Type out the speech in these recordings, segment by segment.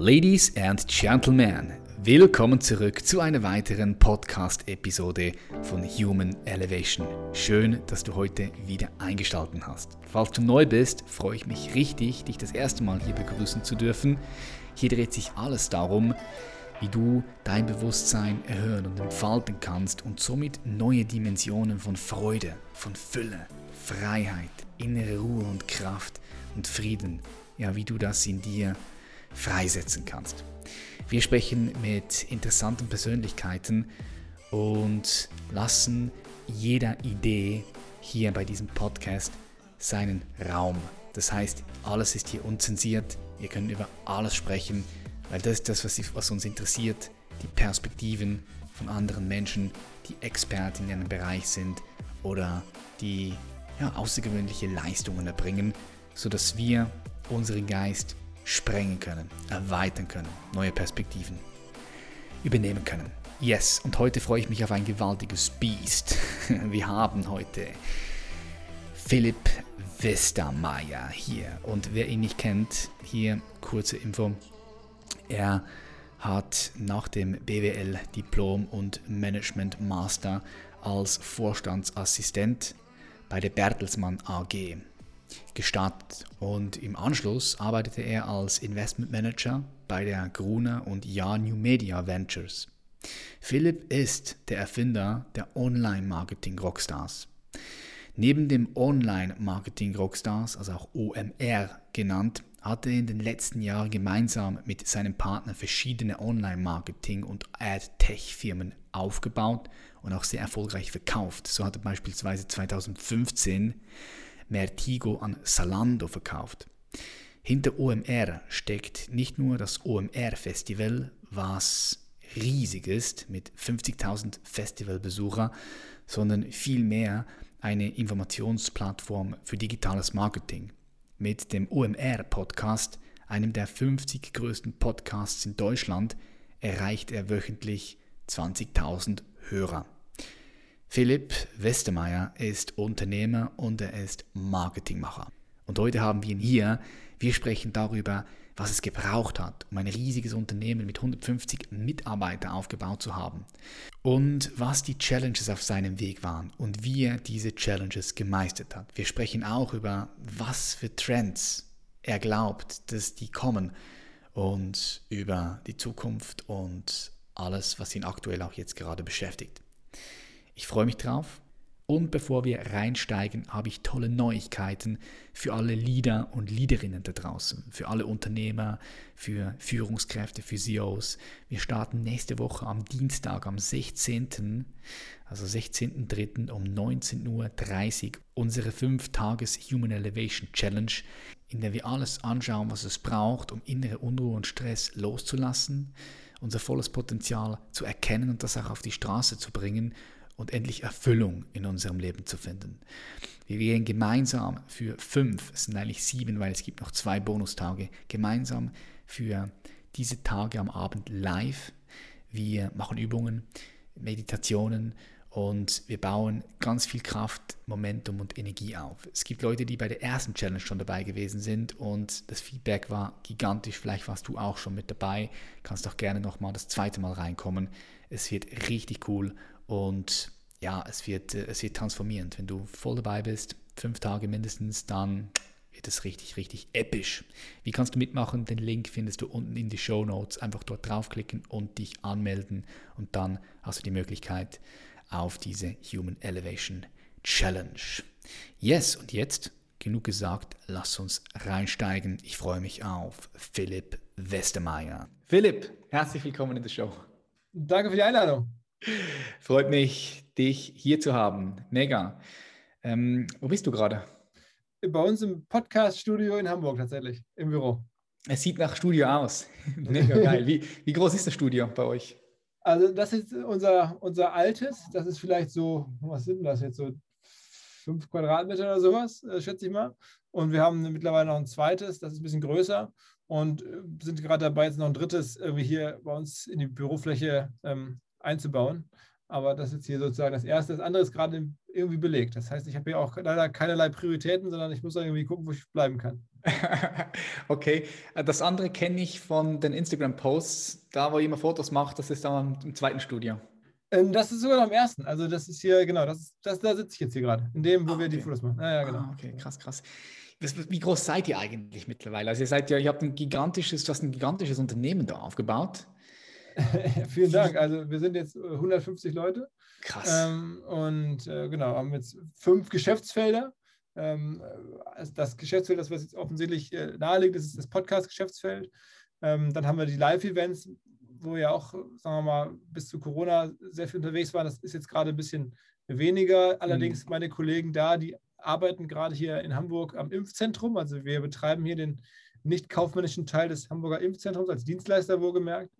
Ladies and Gentlemen, willkommen zurück zu einer weiteren Podcast-Episode von Human Elevation. Schön, dass du heute wieder eingeschaltet hast. Falls du neu bist, freue ich mich richtig, dich das erste Mal hier begrüßen zu dürfen. Hier dreht sich alles darum, wie du dein Bewusstsein erhöhen und entfalten kannst und somit neue Dimensionen von Freude, von Fülle, Freiheit, innere Ruhe und Kraft und Frieden, ja, wie du das in dir freisetzen kannst. Wir sprechen mit interessanten Persönlichkeiten und lassen jeder Idee hier bei diesem Podcast seinen Raum. Das heißt, alles ist hier unzensiert. Wir können über alles sprechen, weil das ist das, was, uns interessiert. Die Perspektiven von anderen Menschen, die Experten in einem Bereich sind oder die ja, außergewöhnliche Leistungen erbringen, sodass wir unseren Geist sprengen können, erweitern können, neue Perspektiven übernehmen können. Yes, und heute freue ich mich auf ein gewaltiges Biest. Wir haben heute Philipp Westermeier hier. Und wer ihn nicht kennt, hier kurze Info. Er hat nach dem BWL Diplom und Management Master als Vorstandsassistent bei der Bertelsmann AG gestartet und im Anschluss arbeitete er als Investment Manager bei der Gruner und Ja New Media Ventures. Philipp ist der Erfinder der Online-Marketing Rockstars. Neben dem Online-Marketing Rockstars, also auch OMR genannt, hat er in den letzten Jahren gemeinsam mit seinem Partner verschiedene Online-Marketing- und Ad-Tech-Firmen aufgebaut und auch sehr erfolgreich verkauft. So hat er beispielsweise 2015 Mertigo an Salando verkauft. Hinter OMR steckt nicht nur das OMR-Festival, was riesig ist mit 50.000 Festivalbesucher, sondern vielmehr eine Informationsplattform für digitales Marketing. Mit dem OMR-Podcast, einem der 50 größten Podcasts in Deutschland, erreicht er wöchentlich 20.000 Hörer. Philipp Westermeier ist Unternehmer und er ist Marketingmacher. Und heute haben wir ihn hier. Wir sprechen darüber, was es gebraucht hat, um ein riesiges Unternehmen mit 150 Mitarbeitern aufgebaut zu haben. Und was die Challenges auf seinem Weg waren und wie er diese Challenges gemeistert hat. Wir sprechen auch über, was für Trends er glaubt, dass die kommen und über die Zukunft und alles, was ihn aktuell auch jetzt gerade beschäftigt. Ich freue mich drauf. Und bevor wir reinsteigen, habe ich tolle Neuigkeiten für alle Leader und Leaderinnen da draußen, für alle Unternehmer, für Führungskräfte, für CEOs. Wir starten nächste Woche am Dienstag, am 16., also 16.03. um 19.30 Uhr unsere 5-Tages Human Elevation Challenge, in der wir alles anschauen, was es braucht, um innere Unruhe und Stress loszulassen, unser volles Potenzial zu erkennen und das auch auf die Straße zu bringen und endlich Erfüllung in unserem Leben zu finden. Wir gehen gemeinsam für fünf, es sind eigentlich sieben, weil es gibt noch zwei Bonustage, gemeinsam für diese Tage am Abend live. Wir machen Übungen, Meditationen und wir bauen ganz viel Kraft, Momentum und Energie auf. Es gibt Leute, die bei der ersten Challenge schon dabei gewesen sind und das Feedback war gigantisch. Vielleicht warst du auch schon mit dabei. Kannst auch gerne nochmal das zweite Mal reinkommen. Es wird richtig cool und ja, es wird, äh, es wird transformierend. Wenn du voll dabei bist, fünf Tage mindestens, dann wird es richtig, richtig episch. Wie kannst du mitmachen? Den Link findest du unten in die Show Notes. Einfach dort draufklicken und dich anmelden und dann hast du die Möglichkeit auf diese Human Elevation Challenge. Yes, und jetzt genug gesagt, lass uns reinsteigen. Ich freue mich auf Philipp Westermeier. Philipp, herzlich willkommen in der Show. Danke für die Einladung. Freut mich, dich hier zu haben. Mega. Ähm, wo bist du gerade? Bei uns im Podcast-Studio in Hamburg tatsächlich, im Büro. Es sieht nach Studio aus. Mega geil. Wie, wie groß ist das Studio bei euch? Also das ist unser, unser altes. Das ist vielleicht so, was sind das jetzt so? Fünf Quadratmeter oder sowas, äh, schätze ich mal. Und wir haben mittlerweile noch ein zweites, das ist ein bisschen größer und äh, sind gerade dabei, jetzt noch ein drittes irgendwie hier bei uns in die Bürofläche ähm, einzubauen. Aber das ist jetzt hier sozusagen das erste. Das andere ist gerade irgendwie belegt. Das heißt, ich habe hier auch leider keinerlei Prioritäten, sondern ich muss irgendwie gucken, wo ich bleiben kann. okay, äh, das andere kenne ich von den Instagram-Posts, da wo jemand Fotos macht, das ist dann im zweiten Studio. Ähm, das ist sogar noch im ersten. Also das ist hier, genau, das, das da sitze ich jetzt hier gerade, in dem, wo ah, wir die Fotos machen. Ja, ja, genau. Ah, okay, krass, krass. Wie groß seid ihr eigentlich mittlerweile? Also ihr seid ja, ihr habt ein gigantisches, du hast ein gigantisches Unternehmen da aufgebaut. Vielen Dank. Also wir sind jetzt 150 äh, Leute. Krass. Ähm, und äh, genau, haben jetzt fünf Geschäftsfelder. Ähm, also das Geschäftsfeld, das was jetzt offensichtlich äh, naheliegt, ist das Podcast-Geschäftsfeld. Ähm, dann haben wir die Live-Events, wo ja auch, sagen wir mal, bis zu Corona sehr viel unterwegs waren. Das ist jetzt gerade ein bisschen weniger. Allerdings mhm. meine Kollegen da, die arbeiten gerade hier in Hamburg am Impfzentrum. Also wir betreiben hier den nicht kaufmännischen Teil des Hamburger Impfzentrums als Dienstleister wohlgemerkt.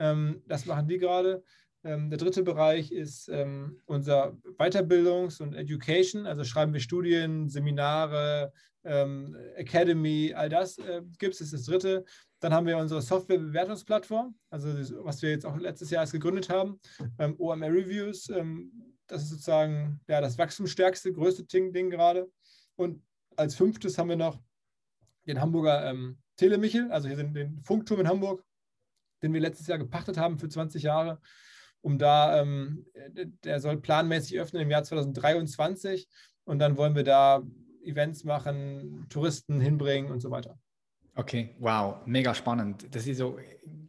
Ähm, das machen die gerade. Ähm, der dritte Bereich ist ähm, unser Weiterbildungs- und Education. Also schreiben wir Studien, Seminare, Academy, all das äh, gibt es. Das ist das dritte. Dann haben wir unsere Softwarebewertungsplattform, also was wir jetzt auch letztes Jahr erst gegründet haben, OMR Reviews. Das ist sozusagen ja, das wachstumsstärkste, größte Ding, gerade. Und als fünftes haben wir noch den Hamburger ähm, Telemichel, also hier sind den Funkturm in Hamburg, den wir letztes Jahr gepachtet haben für 20 Jahre, um da, ähm, der soll planmäßig öffnen im Jahr 2023 und dann wollen wir da Events machen, Touristen hinbringen und so weiter. Okay, wow, mega spannend. Das ist so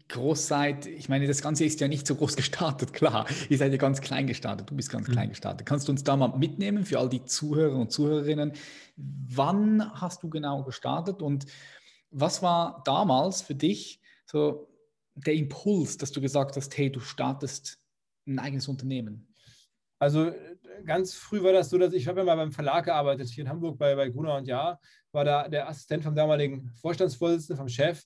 groß seid. Ich meine, das Ganze ist ja nicht so groß gestartet, klar. Ihr seid ja ganz klein gestartet. Du bist ganz mhm. klein gestartet. Kannst du uns da mal mitnehmen für all die Zuhörer und Zuhörerinnen? Wann hast du genau gestartet und was war damals für dich so der Impuls, dass du gesagt hast, hey, du startest ein eigenes Unternehmen? Also ganz früh war das so, dass ich habe ja mal beim Verlag gearbeitet, hier in Hamburg bei, bei Gruner und Jahr, war da der Assistent vom damaligen Vorstandsvorsitzenden, vom Chef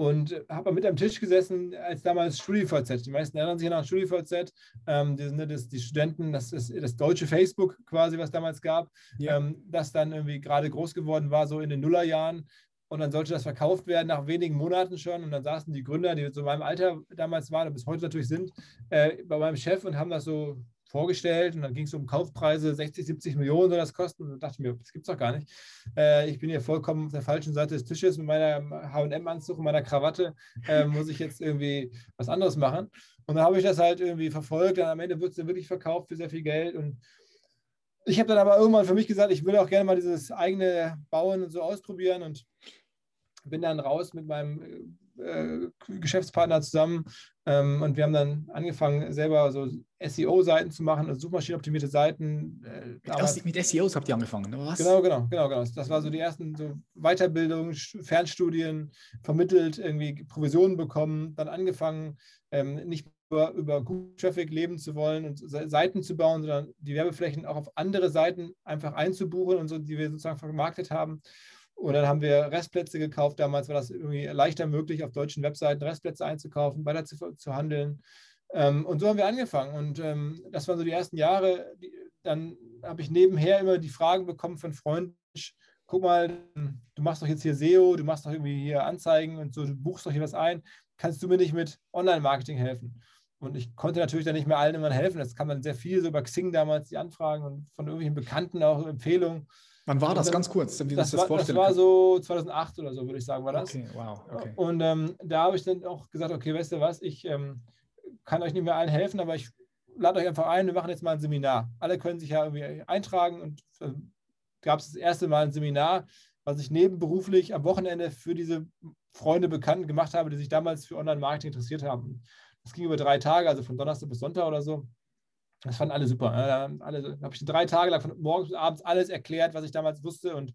und habe mit am Tisch gesessen, als damals StudiVZ. Die meisten erinnern sich noch an StudiVZ. Ähm, die, ne, das, die Studenten, das ist das deutsche Facebook quasi, was damals gab, ja. ähm, das dann irgendwie gerade groß geworden war, so in den Nullerjahren. Und dann sollte das verkauft werden nach wenigen Monaten schon. Und dann saßen die Gründer, die in meinem Alter damals waren und bis heute natürlich sind, äh, bei meinem Chef und haben das so vorgestellt und dann ging es um Kaufpreise, 60, 70 Millionen soll das kosten. Und dachte ich mir, das gibt es doch gar nicht. Äh, ich bin hier vollkommen auf der falschen Seite des Tisches mit meinem HM-Anzug und meiner Krawatte. Äh, muss ich jetzt irgendwie was anderes machen? Und dann habe ich das halt irgendwie verfolgt. Und am Ende wird es dann wirklich verkauft für sehr viel Geld. Und ich habe dann aber irgendwann für mich gesagt, ich will auch gerne mal dieses eigene Bauen und so ausprobieren und bin dann raus mit meinem äh, Geschäftspartner zusammen ähm, und wir haben dann angefangen, selber so SEO-Seiten zu machen, also suchmaschinenoptimierte Seiten. Äh, mit, SEOs habt ihr angefangen, oder was? Genau, genau, genau, genau. Das war so die ersten so Weiterbildungen, Fernstudien, vermittelt, irgendwie Provisionen bekommen, dann angefangen, ähm, nicht über, über Google Traffic leben zu wollen und Seiten zu bauen, sondern die Werbeflächen auch auf andere Seiten einfach einzubuchen und so, die wir sozusagen vermarktet haben. Und dann haben wir Restplätze gekauft. Damals war das irgendwie leichter möglich, auf deutschen Webseiten Restplätze einzukaufen, weiter zu, zu handeln. Ähm, und so haben wir angefangen. Und ähm, das waren so die ersten Jahre. Die, dann habe ich nebenher immer die Fragen bekommen von Freunden, guck mal, du machst doch jetzt hier SEO, du machst doch irgendwie hier Anzeigen und so, du buchst doch hier was ein. Kannst du mir nicht mit Online-Marketing helfen? Und ich konnte natürlich dann nicht mehr allen immer helfen. Das kam dann sehr viel so über Xing damals, die Anfragen und von irgendwelchen Bekannten auch Empfehlungen. Wann war das dann, ganz kurz? Wie das, das, war, das war so 2008 oder so, würde ich sagen, war das. Okay, wow. Okay. Und ähm, da habe ich dann auch gesagt, okay, weißt du was, ich ähm, kann euch nicht mehr allen helfen, aber ich lade euch einfach ein, wir machen jetzt mal ein Seminar. Alle können sich ja irgendwie eintragen und äh, gab es das erste Mal ein Seminar, was ich nebenberuflich am Wochenende für diese Freunde bekannt gemacht habe, die sich damals für Online-Marketing interessiert haben. Das ging über drei Tage, also von Donnerstag bis Sonntag oder so. Das fanden alle super. Ne? Alle, habe ich drei Tage lang von morgens bis abends alles erklärt, was ich damals wusste und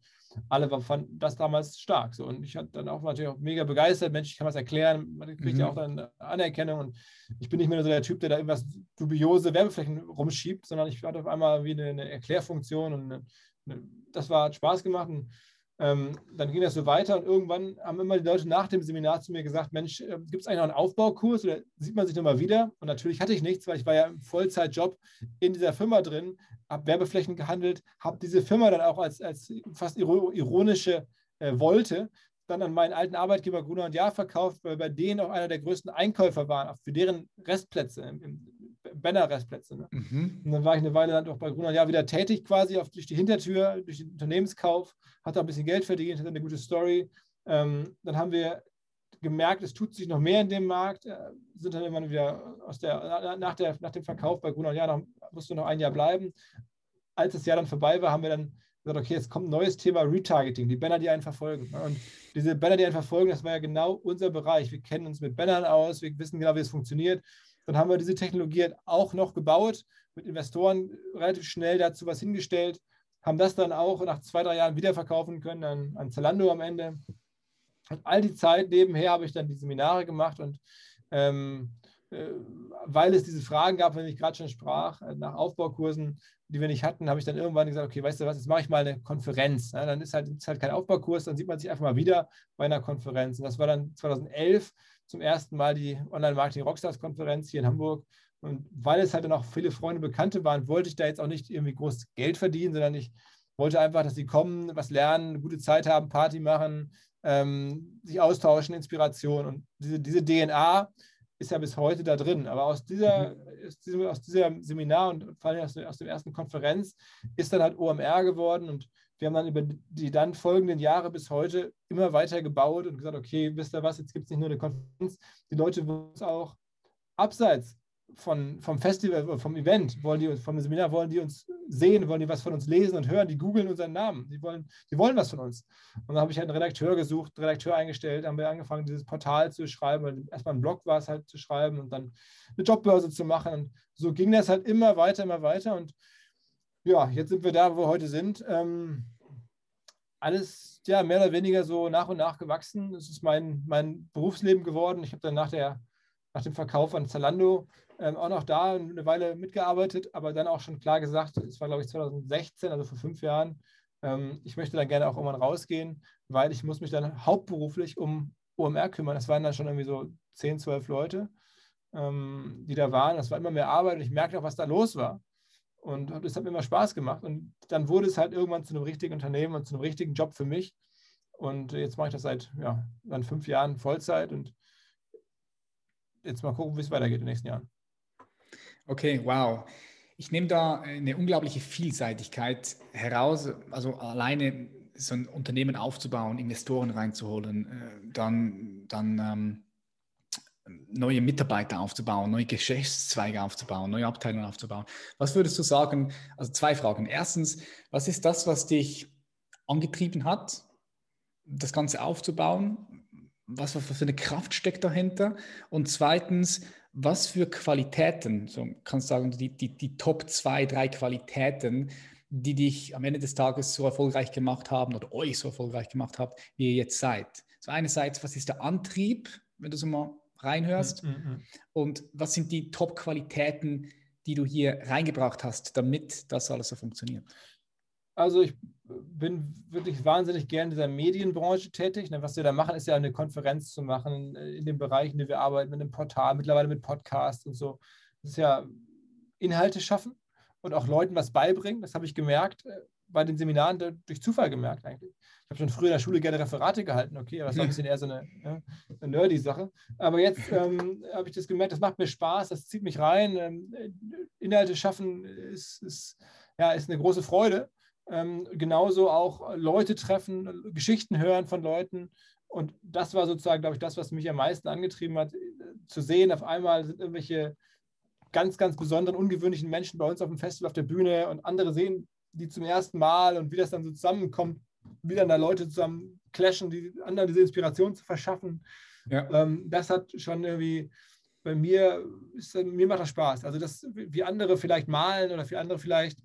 alle fanden das damals stark. So. Und ich hatte dann auch natürlich auch mega begeistert. Mensch, ich kann was erklären. Man kriegt mhm. ja auch dann Anerkennung. Und ich bin nicht mehr so der Typ, der da irgendwas dubiose Werbeflächen rumschiebt, sondern ich hatte auf einmal wie eine, eine Erklärfunktion und eine, eine, das war, hat Spaß gemacht. Und ähm, dann ging das so weiter und irgendwann haben immer die Leute nach dem Seminar zu mir gesagt, Mensch, äh, gibt es eigentlich noch einen Aufbaukurs oder sieht man sich nochmal wieder? Und natürlich hatte ich nichts, weil ich war ja im Vollzeitjob in dieser Firma drin, habe Werbeflächen gehandelt, habe diese Firma dann auch als, als fast ironische äh, Wolte dann an meinen alten Arbeitgeber Gruner und Jahr verkauft, weil bei denen auch einer der größten Einkäufer waren, für deren Restplätze im, im Banner-Restplätze. Ne? Mhm. Und dann war ich eine Weile dann auch bei Gruner ja wieder tätig quasi auf, durch die Hintertür, durch den Unternehmenskauf, hatte auch ein bisschen Geld verdient, hatte eine gute Story. Ähm, dann haben wir gemerkt, es tut sich noch mehr in dem Markt, äh, sind dann immer wieder aus der, nach, der, nach dem Verkauf bei Gruner ja, noch, musst du noch ein Jahr bleiben. Als das Jahr dann vorbei war, haben wir dann gesagt, okay, jetzt kommt ein neues Thema Retargeting, die Banner, die einen verfolgen. Und diese Banner, die einen verfolgen, das war ja genau unser Bereich. Wir kennen uns mit Bannern aus, wir wissen genau, wie es funktioniert. Dann haben wir diese Technologie auch noch gebaut, mit Investoren relativ schnell dazu was hingestellt, haben das dann auch nach zwei, drei Jahren wiederverkaufen können an, an Zalando am Ende. Und all die Zeit nebenher habe ich dann die Seminare gemacht und ähm, äh, weil es diese Fragen gab, wenn ich gerade schon sprach, äh, nach Aufbaukursen, die wir nicht hatten, habe ich dann irgendwann gesagt, okay, weißt du was, jetzt mache ich mal eine Konferenz. Ja, dann ist halt, ist halt kein Aufbaukurs, dann sieht man sich einfach mal wieder bei einer Konferenz. Und das war dann 2011 zum ersten Mal die Online-Marketing-Rockstars-Konferenz hier in Hamburg. Und weil es halt dann auch viele Freunde, Bekannte waren, wollte ich da jetzt auch nicht irgendwie groß Geld verdienen, sondern ich wollte einfach, dass sie kommen, was lernen, eine gute Zeit haben, Party machen, ähm, sich austauschen, Inspiration. Und diese, diese DNA, ist ja bis heute da drin. Aber aus dieser, mhm. Diesem, aus diesem Seminar und vor allem aus, aus der ersten Konferenz ist dann halt OMR geworden und wir haben dann über die dann folgenden Jahre bis heute immer weiter gebaut und gesagt, okay, wisst ihr was, jetzt gibt es nicht nur eine Konferenz, die Leute wollen uns auch abseits von, vom Festival, vom Event, wollen die, vom Seminar, wollen die uns sehen, wollen die was von uns lesen und hören, die googeln unseren Namen, die wollen, die wollen was von uns. Und dann habe ich halt einen Redakteur gesucht, einen Redakteur eingestellt, haben wir angefangen, dieses Portal zu schreiben, erstmal ein Blog war es halt zu schreiben und dann eine Jobbörse zu machen. Und so ging das halt immer weiter, immer weiter. Und ja, jetzt sind wir da, wo wir heute sind. Ähm, alles ja mehr oder weniger so nach und nach gewachsen. Es ist mein, mein Berufsleben geworden. Ich habe dann nach, der, nach dem Verkauf an Zalando ähm, auch noch da eine Weile mitgearbeitet, aber dann auch schon klar gesagt, es war glaube ich 2016, also vor fünf Jahren, ähm, ich möchte dann gerne auch irgendwann rausgehen, weil ich muss mich dann hauptberuflich um OMR kümmern. Das waren dann schon irgendwie so 10, 12 Leute, ähm, die da waren. Das war immer mehr Arbeit und ich merkte auch, was da los war. Und das hat mir immer Spaß gemacht. Und dann wurde es halt irgendwann zu einem richtigen Unternehmen und zu einem richtigen Job für mich. Und jetzt mache ich das seit ja, dann fünf Jahren Vollzeit und jetzt mal gucken, wie es weitergeht in den nächsten Jahren. Okay, wow. Ich nehme da eine unglaubliche Vielseitigkeit heraus. Also alleine so ein Unternehmen aufzubauen, Investoren reinzuholen, äh, dann, dann ähm, neue Mitarbeiter aufzubauen, neue Geschäftszweige aufzubauen, neue Abteilungen aufzubauen. Was würdest du sagen? Also zwei Fragen. Erstens, was ist das, was dich angetrieben hat, das Ganze aufzubauen? Was für eine Kraft steckt dahinter? Und zweitens, was für Qualitäten, so kannst du sagen, die, die, die Top zwei, drei Qualitäten, die dich am Ende des Tages so erfolgreich gemacht haben oder euch so erfolgreich gemacht habt, wie ihr jetzt seid? So einerseits, was ist der Antrieb, wenn du so mal reinhörst? Mm -hmm. Und was sind die Top-Qualitäten, die du hier reingebracht hast, damit das alles so funktioniert? Also ich bin wirklich wahnsinnig gern in dieser Medienbranche tätig. Ne, was wir da machen, ist ja eine Konferenz zu machen äh, in den Bereichen, in denen wir arbeiten, mit einem Portal, mittlerweile mit Podcasts und so. Das ist ja Inhalte schaffen und auch Leuten was beibringen. Das habe ich gemerkt äh, bei den Seminaren durch Zufall gemerkt eigentlich. Ich habe schon früher in der Schule gerne Referate gehalten, okay, aber das war ein bisschen eher so eine, ja, eine nerdy Sache. Aber jetzt ähm, habe ich das gemerkt, das macht mir Spaß, das zieht mich rein. Ähm, Inhalte schaffen ist, ist, ja, ist eine große Freude. Ähm, genauso auch Leute treffen, Geschichten hören von Leuten. Und das war sozusagen, glaube ich, das, was mich am meisten angetrieben hat, zu sehen, auf einmal sind irgendwelche ganz, ganz besonderen, ungewöhnlichen Menschen bei uns auf dem Festival auf der Bühne und andere sehen die zum ersten Mal und wie das dann so zusammenkommt, wie dann da Leute zusammen clashen, die anderen diese Inspiration zu verschaffen. Ja. Ähm, das hat schon irgendwie bei mir, ist, mir macht das Spaß. Also das, wie andere vielleicht malen oder wie andere vielleicht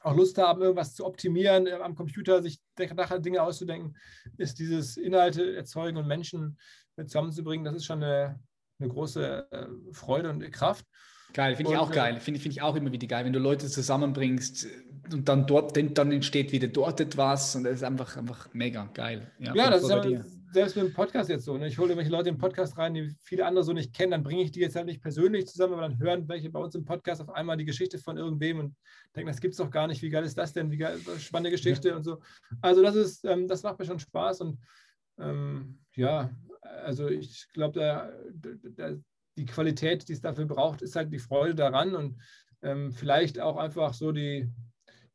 auch Lust haben, irgendwas zu optimieren, äh, am Computer sich nachher Dinge auszudenken, ist dieses Inhalte erzeugen und Menschen zusammenzubringen, das ist schon eine, eine große äh, Freude und Kraft. Geil, finde ich auch äh, geil. Finde find ich auch immer wieder geil, wenn du Leute zusammenbringst und dann dort, dann entsteht wieder dort etwas und das ist einfach, einfach mega geil. Ja, ja das ist ja, selbst mit dem Podcast jetzt so. Ne? Ich hole irgendwelche Leute im Podcast rein, die viele andere so nicht kennen, dann bringe ich die jetzt halt nicht persönlich zusammen, aber dann hören welche bei uns im Podcast auf einmal die Geschichte von irgendwem und denken, das gibt es doch gar nicht, wie geil ist das denn, wie geil, spannende Geschichte ja. und so. Also das ist, ähm, das macht mir schon Spaß und ähm, ja, also ich glaube, da, da, die Qualität, die es dafür braucht, ist halt die Freude daran und ähm, vielleicht auch einfach so die,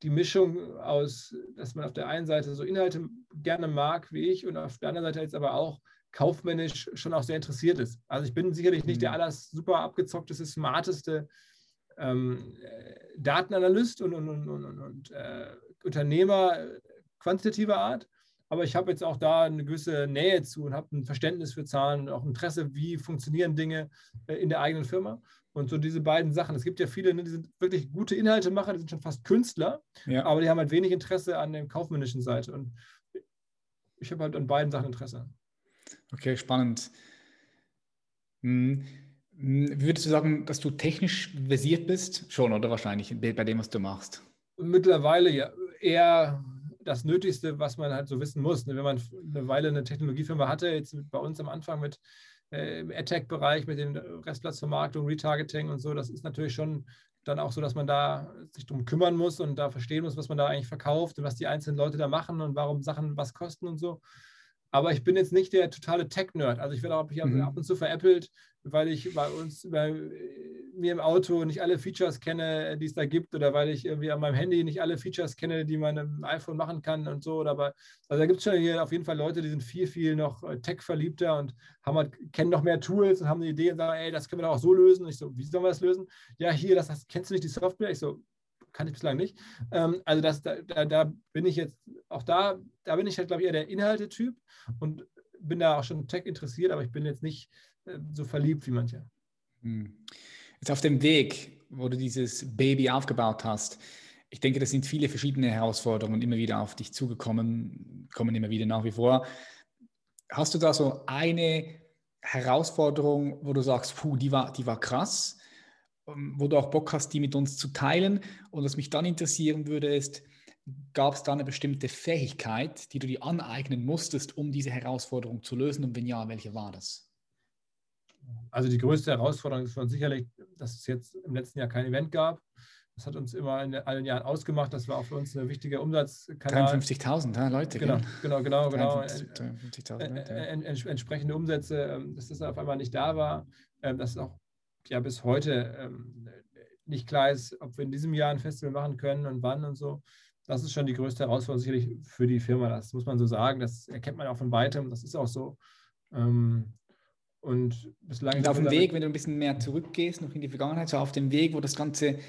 die Mischung aus, dass man auf der einen Seite so Inhalte gerne mag wie ich und auf der anderen Seite jetzt aber auch kaufmännisch schon auch sehr interessiert ist. Also ich bin sicherlich nicht der mhm. alles super abgezockteste, smarteste ähm, Datenanalyst und, und, und, und, und äh, Unternehmer quantitativer Art, aber ich habe jetzt auch da eine gewisse Nähe zu und habe ein Verständnis für Zahlen und auch Interesse, wie funktionieren Dinge äh, in der eigenen Firma. Und so diese beiden Sachen. Es gibt ja viele, ne, die sind wirklich gute Inhaltemacher, die sind schon fast Künstler, ja. aber die haben halt wenig Interesse an der kaufmännischen Seite. Und ich habe halt an beiden Sachen Interesse. Okay, spannend. Hm. hm. Würdest du sagen, dass du technisch versiert bist? Schon, oder wahrscheinlich bei dem, was du machst? Mittlerweile ja eher das Nötigste, was man halt so wissen muss. Ne, wenn man eine Weile eine Technologiefirma hatte, jetzt bei uns am Anfang mit äh, im AdTech-Bereich, mit den Restplatzvermarktung, Retargeting und so, das ist natürlich schon dann auch so, dass man da sich darum kümmern muss und da verstehen muss, was man da eigentlich verkauft und was die einzelnen Leute da machen und warum Sachen was kosten und so. Aber ich bin jetzt nicht der totale Tech-Nerd. Also ich werde auch mhm. ab und zu veräppelt, weil ich bei uns, bei mir im Auto nicht alle Features kenne, die es da gibt, oder weil ich irgendwie an meinem Handy nicht alle Features kenne, die man im iPhone machen kann und so. Oder also da gibt es schon hier auf jeden Fall Leute, die sind viel, viel noch äh, Tech-verliebter und haben halt, kennen noch mehr Tools und haben eine Idee und sagen, ey, das können wir doch auch so lösen. Und ich so, wie sollen wir das lösen? Ja, hier, das, das kennst du nicht die Software? Ich so, kann ich bislang nicht. Ähm, also das, da, da, da, bin ich jetzt, auch da, da bin ich halt, glaube ich, eher der Inhalte-Typ und bin da auch schon Tech interessiert, aber ich bin jetzt nicht äh, so verliebt wie manche. Hm. Jetzt auf dem Weg, wo du dieses Baby aufgebaut hast, ich denke, das sind viele verschiedene Herausforderungen immer wieder auf dich zugekommen, kommen immer wieder nach wie vor. Hast du da so eine Herausforderung, wo du sagst, puh, die war, die war krass? Ähm, wo du auch Bock hast, die mit uns zu teilen. Und was mich dann interessieren würde, ist, gab es da eine bestimmte Fähigkeit, die du dir aneignen musstest, um diese Herausforderung zu lösen? Und wenn ja, welche war das? Also die größte Herausforderung ist sicherlich, dass es jetzt im letzten Jahr kein Event gab. Das hat uns immer in allen Jahren ausgemacht. Das war auch für uns ein wichtiger Umsatzkanal. 53.000 ja, Leute. Genau, genau, genau. genau. 53, Leute, ja. Entsprechende Umsätze, ähm, dass das auf einmal nicht da war. Ähm, das ist auch ja bis heute ähm, nicht klar ist, ob wir in diesem Jahr ein Festival machen können und wann und so. Das ist schon die größte Herausforderung sicherlich für die Firma. Das muss man so sagen. Das erkennt man auch von weitem. Das ist auch so. Ähm, und bislang. Und auf dem Weg, wenn du ein bisschen mehr zurückgehst, noch in die Vergangenheit, so auf dem Weg, wo das Ganze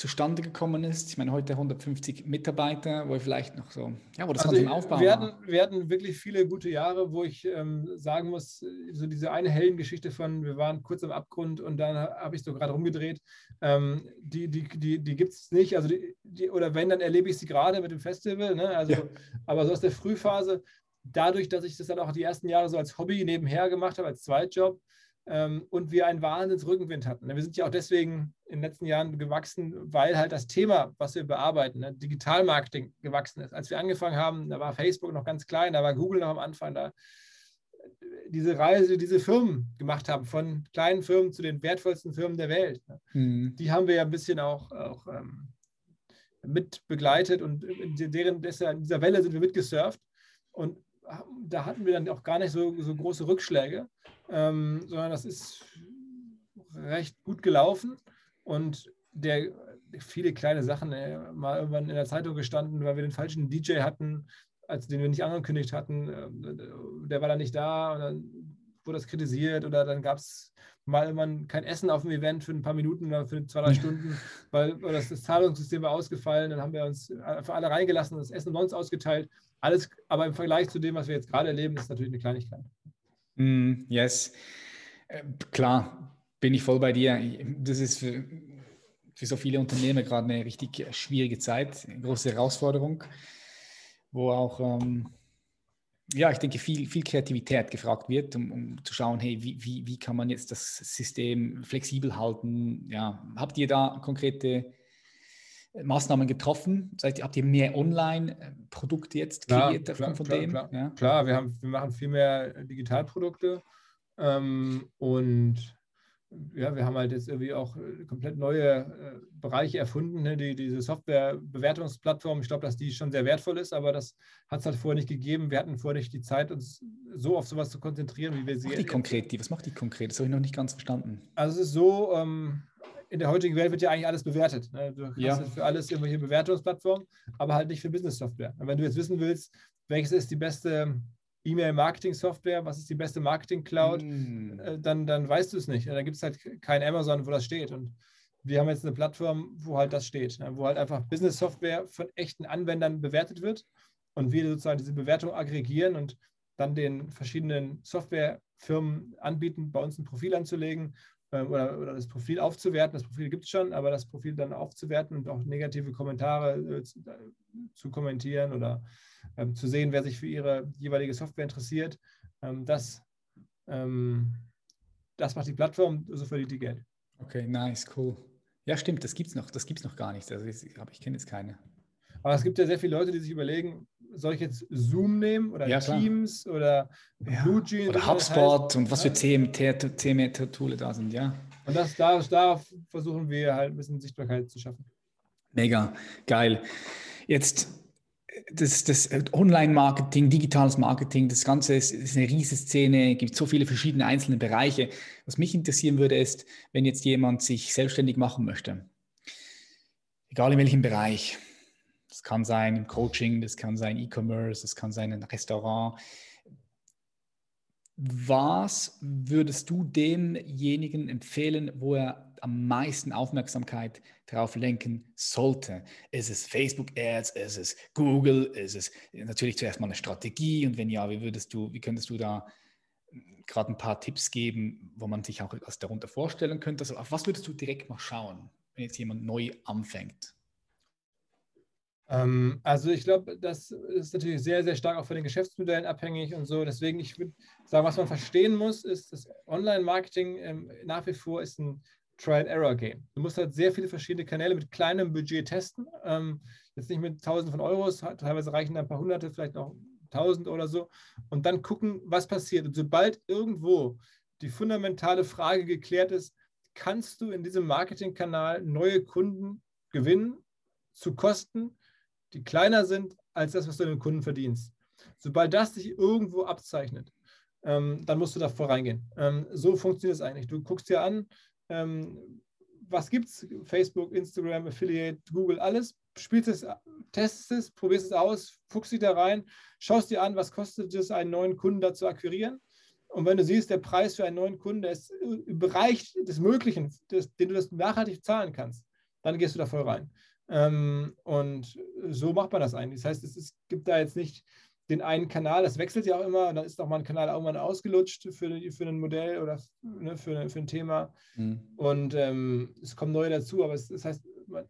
zustande gekommen ist? Ich meine, heute 150 Mitarbeiter, wo vielleicht noch so, ja, wo das also Ganze im Aufbau wir hatten. Wir hatten wirklich viele gute Jahre, wo ich ähm, sagen muss, so diese eine Heldengeschichte von, wir waren kurz am Abgrund und dann habe ich so gerade rumgedreht, ähm, die, die, die, die gibt es nicht. Also die, die, oder wenn, dann erlebe ich sie gerade mit dem Festival. Ne? Also, ja. Aber so aus der Frühphase, dadurch, dass ich das dann auch die ersten Jahre so als Hobby nebenher gemacht habe, als Zweitjob, und wir einen Wahnsinns Rückenwind hatten. Wir sind ja auch deswegen in den letzten Jahren gewachsen, weil halt das Thema, was wir bearbeiten, ne, Digitalmarketing gewachsen ist. Als wir angefangen haben, da war Facebook noch ganz klein, da war Google noch am Anfang, da diese Reise, diese Firmen gemacht haben, von kleinen Firmen zu den wertvollsten Firmen der Welt. Ne. Mhm. Die haben wir ja ein bisschen auch, auch ähm, mit begleitet und in deren, dieser Welle sind wir mitgesurft. Und da hatten wir dann auch gar nicht so, so große Rückschläge, ähm, sondern das ist recht gut gelaufen. Und der, viele kleine Sachen, äh, mal irgendwann in der Zeitung gestanden, weil wir den falschen DJ hatten, als den wir nicht angekündigt hatten, äh, der war dann nicht da und dann wurde das kritisiert oder dann gab es mal irgendwann kein Essen auf dem Event für ein paar Minuten oder für zwei, drei Stunden, weil, weil das, das, Zahlungssystem war ausgefallen. Dann haben wir uns für alle reingelassen, das Essen umsonst ausgeteilt. Alles, aber im Vergleich zu dem, was wir jetzt gerade erleben, ist natürlich eine Kleinigkeit. Mm, yes, äh, klar, bin ich voll bei dir. Das ist für, für so viele Unternehmer gerade eine richtig schwierige Zeit, eine große Herausforderung, wo auch, ähm, ja, ich denke, viel, viel Kreativität gefragt wird, um, um zu schauen, hey, wie, wie, wie kann man jetzt das System flexibel halten? Ja, habt ihr da konkrete Maßnahmen getroffen? Seid, habt ihr mehr Online-Produkte jetzt kreiert klar, klar, von klar, dem? Klar, ja? klar wir, haben, wir machen viel mehr Digitalprodukte ähm, und ja, wir haben halt jetzt irgendwie auch äh, komplett neue äh, Bereiche erfunden, ne? die, diese Software-Bewertungsplattform. Ich glaube, dass die schon sehr wertvoll ist, aber das hat es halt vorher nicht gegeben. Wir hatten vorher nicht die Zeit, uns so auf sowas zu konzentrieren, wie wir sie. Was macht die konkret? Die, was macht die konkret? Das habe ich noch nicht ganz verstanden. Also es ist so, ähm, in der heutigen Welt wird ja eigentlich alles bewertet. Ne? Du hast ja. für alles irgendwelche Bewertungsplattformen, aber halt nicht für Business-Software. Wenn du jetzt wissen willst, welches ist die beste E-Mail-Marketing-Software, was ist die beste Marketing-Cloud, mm. Dann, dann weißt du es nicht. Da gibt es halt kein Amazon, wo das steht. Und wir haben jetzt eine Plattform, wo halt das steht, ne? wo halt einfach Business-Software von echten Anwendern bewertet wird und wir sozusagen diese Bewertung aggregieren und dann den verschiedenen Softwarefirmen anbieten, bei uns ein Profil anzulegen oder, oder das Profil aufzuwerten. Das Profil gibt es schon, aber das Profil dann aufzuwerten und auch negative Kommentare äh, zu, äh, zu, kommentieren oder ähm, zu sehen, wer sich für ihre jeweilige Software interessiert. Ähm, das, ähm, das macht die Plattform, so verdient die Geld. Okay, nice, cool. Ja, stimmt, das gibt es noch, noch gar nicht. Also ich, ich kenne jetzt keine. Aber es gibt ja sehr viele Leute, die sich überlegen, soll ich jetzt Zoom nehmen oder ja, Teams oder ja. Oder HubSpot heißt, und was für CMT-Tool da sind, ja. Und das, da, da versuchen wir halt ein bisschen Sichtbarkeit zu schaffen. Mega, geil. Jetzt das, das Online-Marketing, digitales Marketing, das Ganze ist, ist eine riesige Szene, gibt so viele verschiedene einzelne Bereiche. Was mich interessieren würde, ist, wenn jetzt jemand sich selbstständig machen möchte, egal in welchem Bereich, das kann sein im Coaching, das kann sein E-Commerce, das kann sein ein Restaurant. Was würdest du demjenigen empfehlen, wo er am meisten Aufmerksamkeit darauf lenken sollte? Ist es Facebook Ads? Ist es Google? Ist es natürlich zuerst mal eine Strategie? Und wenn ja, wie würdest du, wie könntest du da gerade ein paar Tipps geben, wo man sich auch etwas darunter vorstellen könnte? Also auf was würdest du direkt mal schauen, wenn jetzt jemand neu anfängt? Ähm, also ich glaube, das ist natürlich sehr, sehr stark auch von den Geschäftsmodellen abhängig und so. Deswegen, ich würde sagen, was man verstehen muss, ist, dass Online-Marketing ähm, nach wie vor ist ein Trial-Error-Game. Du musst halt sehr viele verschiedene Kanäle mit kleinem Budget testen. Ähm, jetzt nicht mit Tausenden von Euros, teilweise reichen ein paar Hunderte, vielleicht noch Tausend oder so. Und dann gucken, was passiert. Und sobald irgendwo die fundamentale Frage geklärt ist, kannst du in diesem Marketingkanal neue Kunden gewinnen zu Kosten, die kleiner sind als das, was du den Kunden verdienst. Sobald das sich irgendwo abzeichnet, ähm, dann musst du da voreingehen. Ähm, so funktioniert es eigentlich. Du guckst dir an, ähm, was gibt es? Facebook, Instagram, Affiliate, Google, alles. Spielst es, testest es, probierst es aus, fuchst dich da rein, schaust dir an, was kostet es, einen neuen Kunden da zu akquirieren. Und wenn du siehst, der Preis für einen neuen Kunden ist im Bereich des Möglichen, des, den du das nachhaltig zahlen kannst, dann gehst du da voll rein. Ähm, und so macht man das eigentlich. Das heißt, es, ist, gibt da jetzt nicht den einen Kanal, das wechselt ja auch immer, dann ist auch mal ein Kanal irgendwann ausgelutscht für, für ein Modell oder ne, für, für ein Thema. Mhm. Und ähm, es kommen neue dazu, aber es, das heißt, man,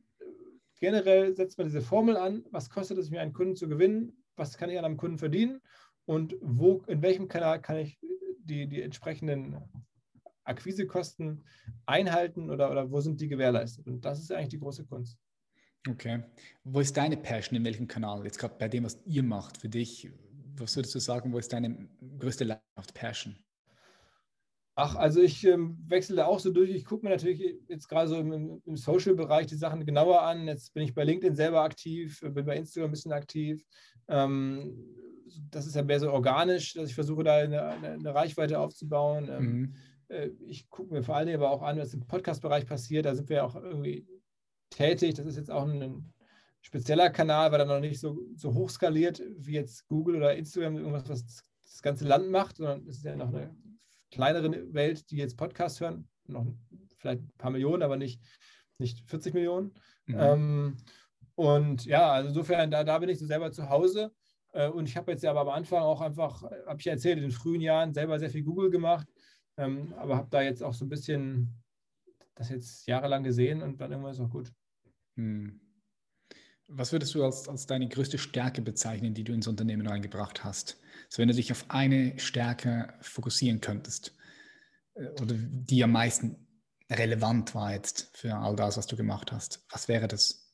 generell setzt man diese Formel an, was kostet es mir, einen Kunden zu gewinnen, was kann ich an einem Kunden verdienen und wo, in welchem Kanal kann ich die, die entsprechenden Akquisekosten einhalten oder, oder wo sind die gewährleistet? Und das ist eigentlich die große Kunst. Okay. Wo ist deine Passion? In welchem Kanal? Jetzt gerade bei dem, was ihr macht für dich. Was würdest du sagen, wo ist deine größte Leidenschaft, Passion? Ach, also ich ähm, wechsle da auch so durch. Ich gucke mir natürlich jetzt gerade so im, im Social-Bereich die Sachen genauer an. Jetzt bin ich bei LinkedIn selber aktiv, bin bei Instagram ein bisschen aktiv. Ähm, das ist ja mehr so organisch, dass ich versuche, da eine, eine, Reichweite aufzubauen. Ähm, mhm. äh, ich gucke mir vor allem aber auch an, was im Podcast-Bereich passiert. Da sind wir auch irgendwie tätig. Das ist jetzt auch ein spezieller Kanal, weil er noch nicht so, so hoch skaliert wie jetzt Google oder Instagram, irgendwas, was das ganze Land macht, sondern es ist ja noch eine kleinere Welt, die jetzt Podcasts hören, noch vielleicht ein paar Millionen, aber nicht, nicht 40 Millionen. Mhm. Ähm, und ja, also insofern, da, da bin ich so selber zu Hause. Äh, und ich habe jetzt ja aber am Anfang auch einfach, habe ich erzählt, in den frühen Jahren selber sehr viel Google gemacht, ähm, aber habe da jetzt auch so ein bisschen das jetzt jahrelang gesehen und dann irgendwann ist auch gut. Hm. Was würdest du als, als deine größte Stärke bezeichnen, die du ins Unternehmen reingebracht hast? So, wenn du dich auf eine Stärke fokussieren könntest äh, oder die am meisten relevant war jetzt für all das, was du gemacht hast, was wäre das?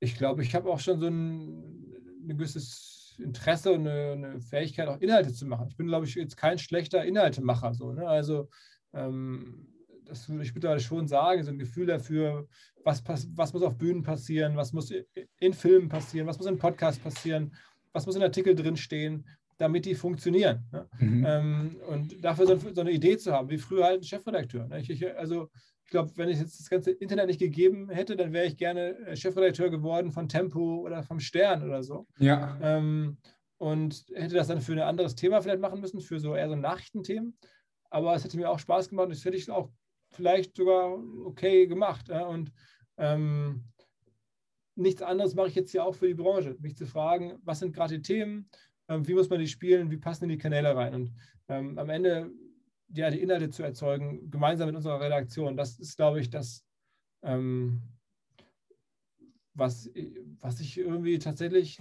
Ich glaube, ich habe auch schon so ein, ein gewisses Interesse und eine, eine, Fähigkeit, auch Inhalte zu machen. Ich bin, glaube ich, jetzt kein schlechter Inhaltemacher. So, ne? Also ähm, das würde ich mittlerweile schon sagen, so ein Gefühl dafür, was, was muss auf Bühnen passieren, was muss in Filmen passieren, was muss in Podcasts passieren, was muss in Artikeln drinstehen, damit die funktionieren. Ne? Mhm. Ähm, und dafür so, so, eine Idee zu haben, wie früher halt ein Chefredakteur. Ne? Ich, ich, also ich glaube, wenn ich jetzt das ganze Internet nicht gegeben hätte, dann wäre ich gerne äh, Chefredakteur geworden von Tempo oder vom Stern oder so. Ja. Ähm, und hätte das dann für ein anderes Thema vielleicht machen müssen, für so eher so Nachrichtenthemen. Aber es hätte mir auch Spaß gemacht und das hätte ich auch vielleicht sogar okay gemacht. Ja? Und ähm, nichts anderes mache ich jetzt hier auch für die Branche, mich zu fragen, was sind gerade die Themen, ähm, wie muss man die spielen, wie passen in die Kanäle rein. Und ähm, am Ende ja, die Inhalte zu erzeugen, gemeinsam mit unserer Redaktion, das ist, glaube ich, das, ähm, was, was ich irgendwie tatsächlich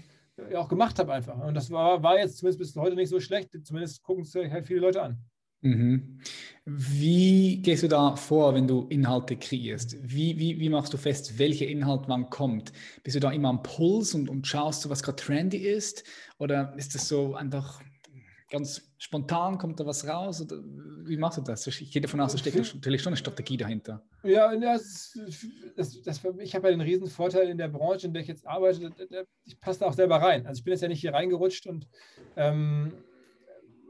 auch gemacht habe einfach. Und das war, war jetzt zumindest bis heute nicht so schlecht. Zumindest gucken es halt viele Leute an. Mhm. Wie gehst du da vor, wenn du Inhalte kreierst? Wie, wie, wie machst du fest, welcher Inhalt wann kommt? Bist du da immer am Puls und, und schaust du, was gerade trendy ist? Oder ist das so einfach ganz spontan, kommt da was raus? Oder wie machst du das? Ich gehe davon aus, da steckt natürlich schon eine Strategie dahinter. Ja, das, das, das, ich habe ja den riesen Vorteil in der Branche, in der ich jetzt arbeite. Ich passe da auch selber rein. Also ich bin jetzt ja nicht hier reingerutscht und ähm,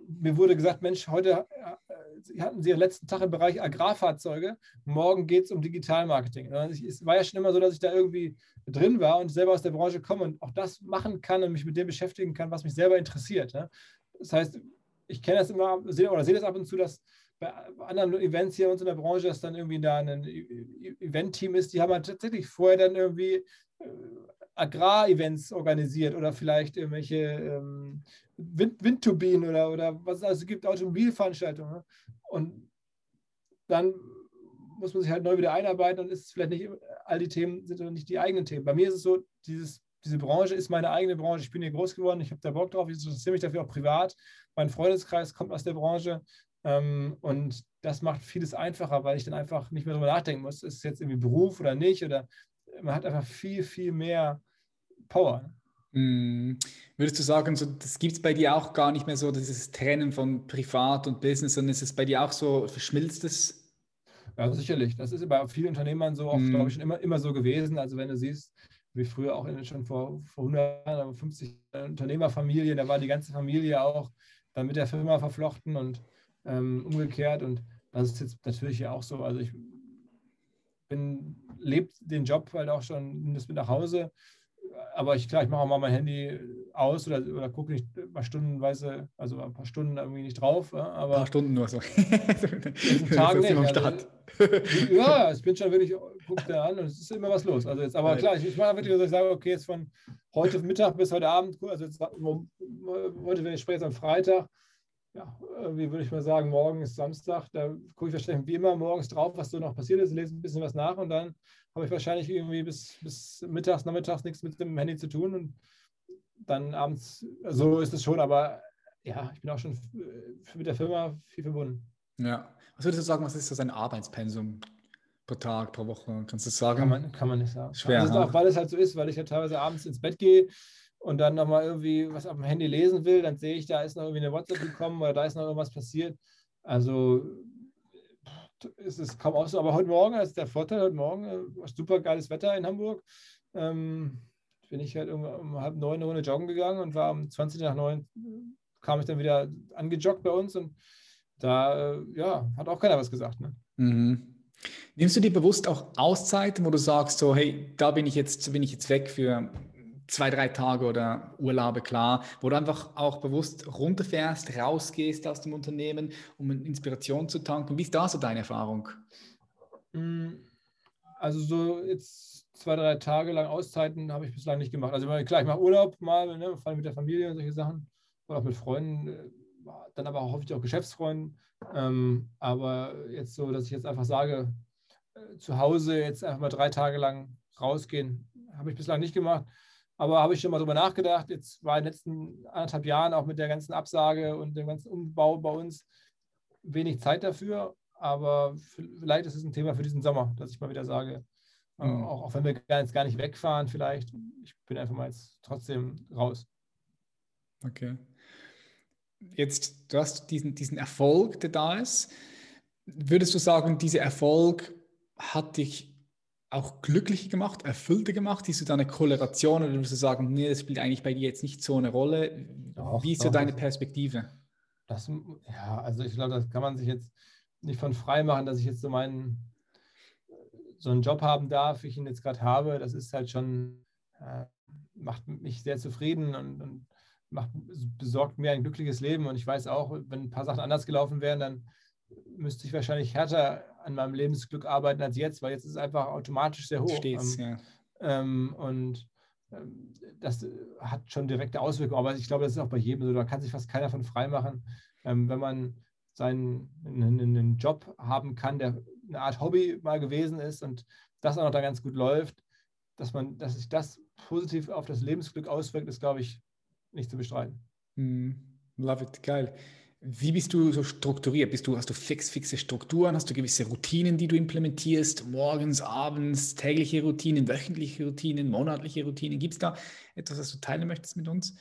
mir wurde gesagt, Mensch, heute äh, hatten Sie Ihren letzten Tag im Bereich Agrarfahrzeuge, morgen geht es um Digitalmarketing. Es war ja schon immer so, dass ich da irgendwie drin war und selber aus der Branche komme und auch das machen kann und mich mit dem beschäftigen kann, was mich selber interessiert. Das heißt, ich kenne das immer oder sehe das ab und zu, dass bei anderen Events hier uns in der Branche, dass dann irgendwie da ein Event-Team ist, die haben halt tatsächlich vorher dann irgendwie äh, Agrarevents organisiert oder vielleicht irgendwelche ähm, Wind, Windturbinen oder, oder was es also gibt, Automobilveranstaltungen. Ne? Und dann muss man sich halt neu wieder einarbeiten und ist vielleicht nicht, all die Themen sind nicht die eigenen Themen. Bei mir ist es so, dieses, diese Branche ist meine eigene Branche. Ich bin hier groß geworden, ich habe da Bock drauf, ich interessiere mich dafür auch privat. Mein Freundeskreis kommt aus der Branche ähm, und das macht vieles einfacher, weil ich dann einfach nicht mehr darüber nachdenken muss, ist es jetzt irgendwie Beruf oder nicht oder man hat einfach viel, viel mehr Power. Mm, würdest du sagen, so, das gibt es bei dir auch gar nicht mehr so, dieses Trennen von Privat und Business, sondern ist es bei dir auch so verschmilztes? Ja, sicherlich. Das ist bei vielen Unternehmern so, auch, mm. glaube ich, schon immer, immer so gewesen. Also wenn du siehst, wie früher auch in, schon vor, vor 100, 50 Unternehmerfamilien, da war die ganze Familie auch dann mit der Firma verflochten und ähm, umgekehrt. Und das ist jetzt natürlich ja auch so. Also ich bin, lebt den Job halt auch schon, das mit nach Hause. Aber ich, klar, ich mache auch mal mein Handy aus oder, oder gucke nicht mal stundenweise, also ein paar Stunden irgendwie nicht drauf. Aber ein paar Stunden nur so. Tag nicht. Also, ja, ich bin schon wirklich, gucke da an und es ist immer was los. Also jetzt, aber klar, ich, ich mache wirklich, dass ich sage, okay, jetzt von heute Mittag bis heute Abend, also jetzt, heute, wenn ich spreche jetzt am Freitag, ja, wie würde ich mal sagen, morgen ist Samstag, da gucke ich wahrscheinlich wie immer morgens drauf, was so noch passiert ist, lese ein bisschen was nach und dann habe ich wahrscheinlich irgendwie bis, bis mittags, nachmittags nichts mit dem Handy zu tun und dann abends, so ist es schon, aber ja, ich bin auch schon mit der Firma viel verbunden. Ja, was würdest du sagen, was ist so sein Arbeitspensum pro Tag, pro Woche? Kannst du das sagen? Kann man, kann man nicht sagen. Schwer. Also auch, weil es halt so ist, weil ich ja teilweise abends ins Bett gehe und dann nochmal irgendwie was auf dem Handy lesen will, dann sehe ich, da ist noch irgendwie eine WhatsApp gekommen oder da ist noch irgendwas passiert. Also ist es kaum auch so. Aber heute Morgen, das ist der Vorteil, heute Morgen äh, super geiles Wetter in Hamburg. Ähm, bin ich halt um, um halb neun eine Runde joggen gegangen und war um 20 nach neun, kam ich dann wieder angejoggt bei uns und da, äh, ja, hat auch keiner was gesagt. Ne? Mhm. Nimmst du dir bewusst auch Auszeiten, wo du sagst, so, hey, da bin ich jetzt, bin ich jetzt weg für zwei, drei Tage oder Urlaube, klar, wo du einfach auch bewusst runterfährst, rausgehst aus dem Unternehmen, um Inspiration zu tanken. Wie ist da so deine Erfahrung? Mm, also so jetzt zwei, drei Tage lang Auszeiten habe ich bislang nicht gemacht. Also klar, ich mache Urlaub mal, ne, vor allem mit der Familie und solche Sachen oder auch mit Freunden, äh, dann aber auch häufig auch Geschäftsfreunden. Ähm, aber jetzt so, dass ich jetzt einfach sage, äh, zu Hause jetzt einfach mal drei Tage lang rausgehen, habe ich bislang nicht gemacht. Aber habe ich schon mal darüber nachgedacht. Jetzt war in den letzten anderthalb Jahren auch mit der ganzen Absage und dem ganzen Umbau bei uns wenig Zeit dafür. Aber vielleicht ist es ein Thema für diesen Sommer, dass ich mal wieder sage, äh, mhm. auch, auch, wenn wir jetzt gar nicht wegfahren, vielleicht, ich bin einfach mal jetzt trotzdem raus. Okay. Jetzt, du hast diesen, diesen Erfolg, der da ist. Würdest du sagen, dieser Erfolg hat dich auch glücklicher gemacht, erfüllter gemacht? Siehst du da eine Korrelation oder würdest du sagen, nee, das spielt eigentlich bei dir jetzt nicht so eine Rolle? Doch, Wie ist doch, so deine Perspektive? Das, ja, also ich glaube, das kann man sich jetzt nicht von frei machen, dass ich jetzt so meinen so einen Job haben darf, wie ich ihn jetzt gerade habe. Das ist halt schon, äh, macht mich sehr zufrieden und, und macht, besorgt mir ein glückliches Leben. Und ich weiß auch, wenn ein paar Sachen anders gelaufen wären, dann müsste ich wahrscheinlich härter an meinem Lebensglück arbeiten als jetzt, weil jetzt ist es einfach automatisch sehr hoch. Stets, ähm, ja. ähm, und ähm, das hat schon direkte Auswirkungen. Aber ich glaube, das ist auch bei jedem so. Da kann sich fast keiner von frei machen. Ähm, wenn man seinen einen, einen Job haben kann, der eine Art Hobby mal gewesen ist und das auch noch da ganz gut läuft, dass man, dass sich das positiv auf das Lebensglück auswirkt, ist, glaube ich, nicht zu bestreiten. Mm, love it, geil. Wie bist du so strukturiert? Bist du, hast du fix, fixe Strukturen? Hast du gewisse Routinen, die du implementierst? Morgens, abends, tägliche Routinen, wöchentliche Routinen, monatliche Routinen? Gibt es da etwas, was du teilen möchtest mit uns?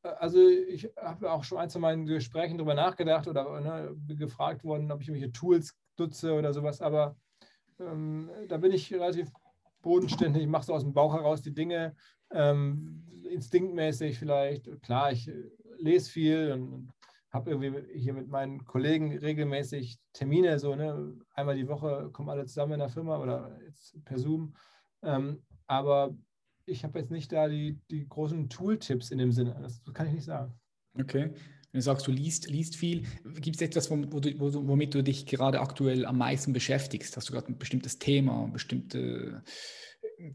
Also ich habe auch schon ein, zwei Mal in Gesprächen darüber nachgedacht oder ne, gefragt worden, ob ich irgendwelche Tools nutze oder sowas, aber ähm, da bin ich relativ bodenständig, ich mache so aus dem Bauch heraus die Dinge, ähm, instinktmäßig vielleicht. Klar, ich lese viel und habe irgendwie hier mit meinen Kollegen regelmäßig Termine, so ne, einmal die Woche kommen alle zusammen in der Firma oder jetzt per Zoom. Ähm, aber ich habe jetzt nicht da die, die großen Tooltips in dem Sinne. Das kann ich nicht sagen. Okay. Wenn du sagst, du liest, liest viel, gibt es etwas, womit du dich gerade aktuell am meisten beschäftigst? Hast du gerade ein bestimmtes Thema, eine bestimmte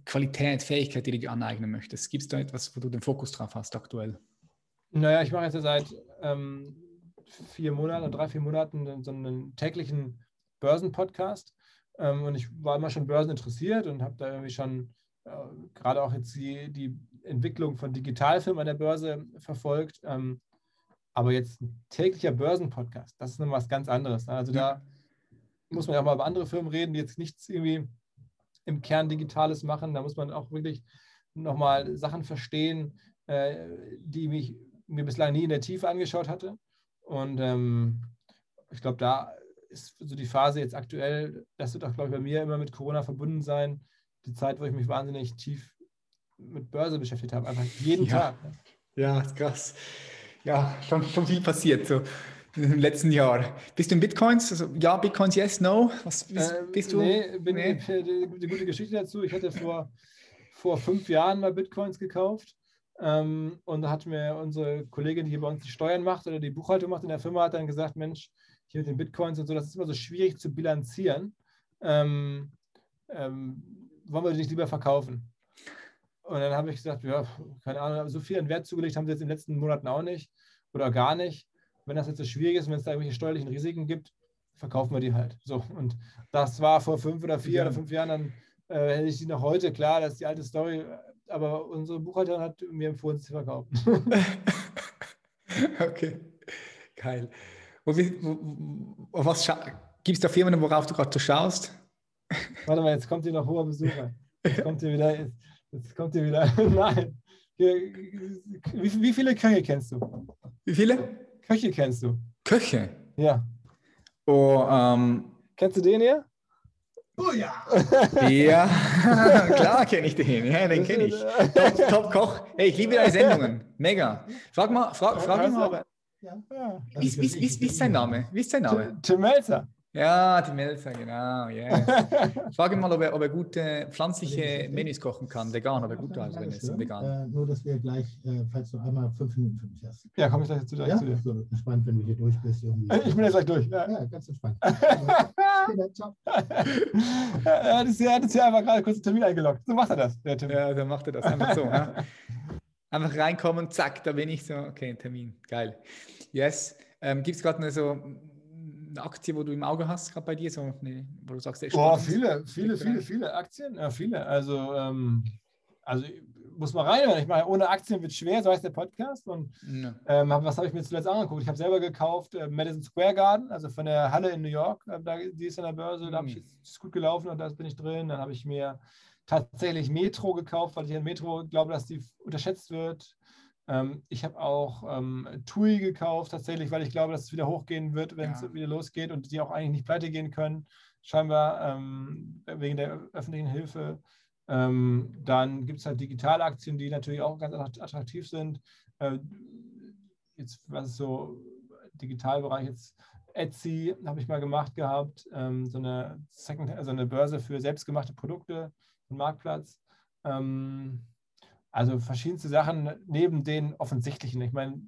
Qualität, Fähigkeit, die du dir aneignen möchtest? Gibt es da etwas, wo du den Fokus drauf hast aktuell? Naja, ich mache jetzt seit ähm, vier Monaten, drei, vier Monaten so einen täglichen Börsenpodcast. Ähm, und ich war immer schon börseninteressiert und habe da irgendwie schon äh, gerade auch jetzt die, die Entwicklung von Digitalfilm an der Börse verfolgt. Ähm, aber jetzt ein täglicher Börsenpodcast, das ist noch was ganz anderes. Ne? Also da muss man ja auch mal über andere Firmen reden, die jetzt nichts irgendwie im Kern Digitales machen. Da muss man auch wirklich nochmal Sachen verstehen, äh, die mich mir bislang nie in der Tiefe angeschaut hatte. Und ähm, ich glaube, da ist so die Phase jetzt aktuell, das wird auch, glaube ich, bei mir immer mit Corona verbunden sein, die Zeit, wo ich mich wahnsinnig tief mit Börse beschäftigt habe, einfach jeden ja. Tag. Ne? Ja, ist krass. Ja, schon, schon viel passiert so im letzten Jahr. Bist du in Bitcoins? Also, ja, Bitcoins, yes, no? Was bist, ähm, bist du? Nee, bin nee. Die, die, gute Geschichte dazu. Ich hatte vor, vor fünf Jahren mal Bitcoins gekauft. Ähm, und da hat mir unsere Kollegin, die hier bei uns die Steuern macht oder die Buchhaltung macht in der Firma, hat dann gesagt, Mensch, hier mit den Bitcoins und so, das ist immer so schwierig zu bilanzieren. Ähm, ähm, wollen wir die nicht lieber verkaufen? Und dann habe ich gesagt, ja, keine Ahnung, so viel an Wert zugelegt haben sie jetzt in den letzten Monaten auch nicht oder gar nicht. Wenn das jetzt so schwierig ist, wenn es da irgendwelche steuerlichen Risiken gibt, verkaufen wir die halt. So, und das war vor fünf oder vier ja. oder fünf Jahren, dann äh, hätte ich die noch heute, klar, das ist die alte Story, aber unsere Buchhalterin hat mir empfohlen, sie zu verkaufen. okay, geil. Wo, wo, was gibt es da Firmen, worauf du gerade schaust? Warte mal, jetzt kommt hier noch hoher Besucher. Jetzt kommt hier wieder, jetzt, jetzt kommt hier wieder, nein. Wie, wie, viele Köche kennst du? Wie viele? Köche kennst du. Köche? Ja. Oh, ähm, Kennst du den hier? Oh ja. Ja, klar kenne ich den. Ja, den kenne ich. Top, Top, Koch. Hey, ich liebe deine Sendungen. Mega. Frag mal, frag, frag ihn mal. Ja. Wie, wie, wie, wie, ist sein Name? Wie ist sein Name? Tim Melzer. Ja, die Melzer, genau. Yeah. Frage mal, ob er, ob er gute pflanzliche Menüs kochen kann, vegan, ob er gut ist, wenn es vegan. Äh, nur, dass wir gleich, äh, falls du einmal fünf Minuten für mich hast. Ja, komme ich gleich zu, gleich ja? zu dir. So entspannt, wenn du hier durch bist. Irgendwie. Ich bin jetzt gleich durch. Ja, ja ganz entspannt. Er hat jetzt hier einfach gerade kurz einen Termin eingeloggt. So macht er das, der Tim. Ja, so macht er das einfach so. ja. Einfach reinkommen, zack, da bin ich so. Okay, Termin, geil. Yes. Ähm, Gibt es gerade eine so eine Aktie, wo du im Auge hast, gerade bei dir, so eine, wo du sagst, der Boah, viele, viele, viele, viele Aktien, ja, viele. Also, ähm, also muss man rein. Ich meine, ohne Aktien wird es schwer, so heißt der Podcast. Und ja. ähm, was habe ich mir zuletzt angeguckt? Ich habe selber gekauft äh, Madison Square Garden, also von der Halle in New York. Äh, da, die ist an der Börse, mhm. da ich, ist gut gelaufen und da bin ich drin. Dann habe ich mir tatsächlich Metro gekauft, weil ich an Metro glaube, dass die unterschätzt wird. Ähm, ich habe auch ähm, TUI gekauft, tatsächlich, weil ich glaube, dass es wieder hochgehen wird, wenn es Ja. wieder losgeht und die auch eigentlich nicht pleite gehen können, scheinbar ähm, wegen der öffentlichen Hilfe. Ähm, dann gibt es halt Digitalaktien, die natürlich auch ganz attrakt- attraktiv sind. Äh, jetzt, was ist so Digitalbereich jetzt, Etsy habe ich mal gemacht gehabt, ähm, so, eine Second, also eine Börse für selbstgemachte Produkte, ein Marktplatz. Ähm, also verschiedenste Sachen neben den offensichtlichen. Ich meine,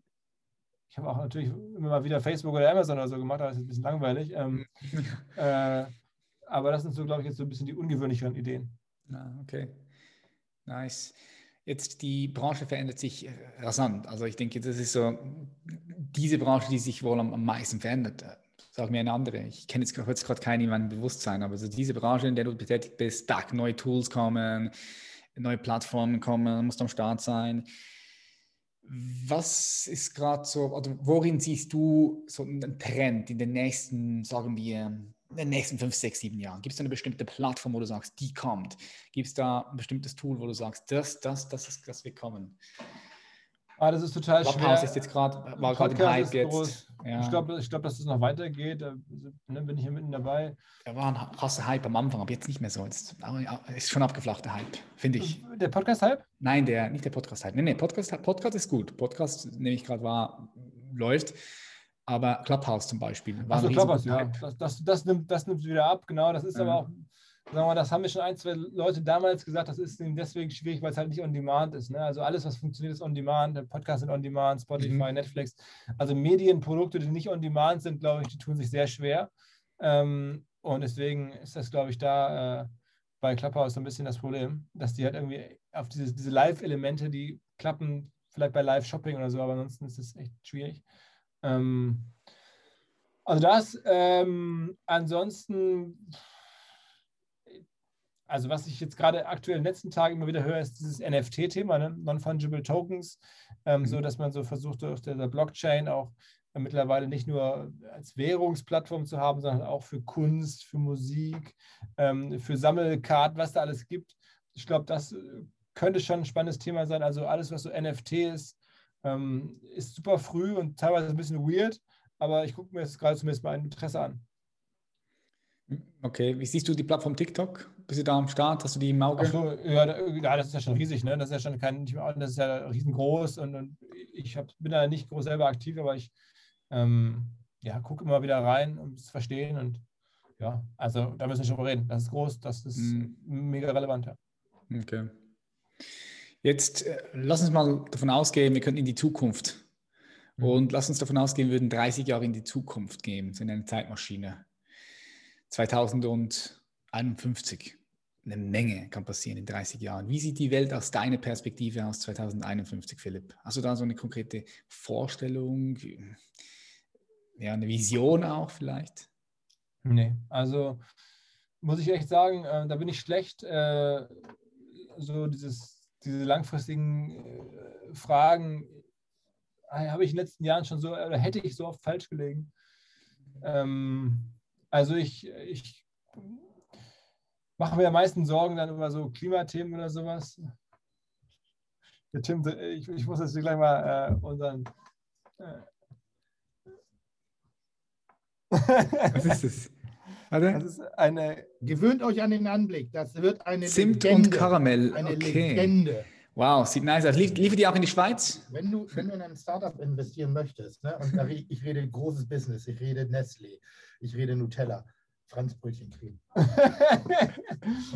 ich habe auch natürlich immer mal wieder Facebook oder Amazon oder so gemacht, aber das ist ein bisschen langweilig. Ähm, äh, aber das sind so, glaube ich, jetzt so ein bisschen die ungewöhnlicheren Ideen. Ah, okay. Nice. Jetzt die Branche verändert sich äh, rasant. Also ich denke, das ist so diese Branche, die sich wohl am, am meisten verändert. Äh, Sag mir eine andere. Ich kenne jetzt, gerade keinen in meinem Bewusstsein, aber so diese Branche, in der du betätigt bist, da neue Tools kommen, neue Plattformen kommen, musst am Start sein. Was ist gerade so, oder worin siehst du so einen Trend in den nächsten, sagen wir, in den nächsten fünf, sechs, sieben Jahren? Gibt es da eine bestimmte Plattform, wo du sagst, die kommt? Gibt es da ein bestimmtes Tool, wo du sagst, das, das, das ist, das wird kommen? Ah, das ist total Clubhouse schwer. ist jetzt gerade, war gerade im Hype jetzt. Ja. Ich glaube, ich glaub, dass es noch weitergeht. Da ne, bin ich hier mitten dabei. Da war ein krasser Hype am Anfang, aber jetzt nicht mehr so. Jetzt ist schon abgeflacht, der Hype, finde ich. Der Podcast-Hype? Nein, der, nicht der Podcast-Hype. Nein, nein, Podcast, Podcast ist gut. Podcast, nehme ich gerade wahr, läuft. Aber Clubhouse zum Beispiel. War ein Clubhouse, ja. Das, das, das, nimmt, das nimmt wieder ab, genau. Das ist Ja. aber auch, sagen wir mal, das haben mir schon ein, zwei Leute damals gesagt, das ist deswegen schwierig, weil es halt nicht on demand ist. Ne? Also alles, was funktioniert, ist on demand. Der Podcast sind on demand, Spotify, Mhm. Netflix. Also Medienprodukte, die nicht on demand sind, glaube ich, die tun sich sehr schwer. Ähm, und deswegen ist das, glaube ich, da äh, bei Clubhouse so ein bisschen das Problem, dass die halt irgendwie auf diese, diese Live-Elemente, die klappen vielleicht bei Live-Shopping oder so, aber ansonsten ist das echt schwierig. Ähm, also das, ähm, ansonsten, also was ich jetzt gerade aktuell in den letzten Tagen immer wieder höre, ist dieses NFT-Thema, ne? Non-Fungible Tokens, ähm, Mhm. so dass man so versucht, durch der Blockchain auch äh, mittlerweile nicht nur als Währungsplattform zu haben, sondern auch für Kunst, für Musik, ähm, für Sammelkarten, was da alles gibt. Ich glaube, das äh, könnte schon ein spannendes Thema sein. Also alles, was so NFT ist, ähm, ist super früh und teilweise ein bisschen weird, aber ich gucke mir das gerade zumindest mal ein Interesse an. Okay, wie siehst du die Plattform TikTok? Bist du da am Start? Hast du die im Auge? Ach so, ja, ja, das ist ja schon riesig, ne? Das ist ja schon kein, das ist ja riesengroß und, und ich hab, bin da nicht groß selber aktiv, aber ich ähm, ja, gucke immer wieder rein, um es zu verstehen und ja, also da müssen wir schon drüber reden. Das ist groß, das ist Mhm. mega relevant, ja. Okay. Jetzt äh, lass uns mal davon ausgehen, wir könnten in die Zukunft. Mhm. Und lass uns davon ausgehen, wir würden 30 Jahre in die Zukunft gehen, so in eine Zeitmaschine. 2051. Eine Menge kann passieren in 30 Jahren. Wie sieht die Welt aus deiner Perspektive aus 2051, Philipp? Hast du da so eine konkrete Vorstellung? Ja, eine Vision auch vielleicht? Nee, also muss ich echt sagen, äh, da bin ich schlecht. Äh, so dieses, diese langfristigen äh, Fragen äh, habe ich in den letzten Jahren schon so, oder hätte ich so oft falsch gelegen. Ähm, also ich, ich mache mir am meisten Sorgen dann über so Klimathemen oder sowas. Der Tim, ich, ich muss jetzt gleich mal äh, unseren. Was ist das? Das ist eine Gewöhnt euch an den Anblick. Das wird eine Zimt Legende. und Karamell. Eine Okay. Legende. Wow, sieht nice aus. Lief, liefert die auch in die Schweiz? Wenn du, wenn du in ein Startup investieren möchtest, ne, und da, re- ich rede großes Business, ich rede Nestlé, ich rede Nutella, Franzbrötchencreme.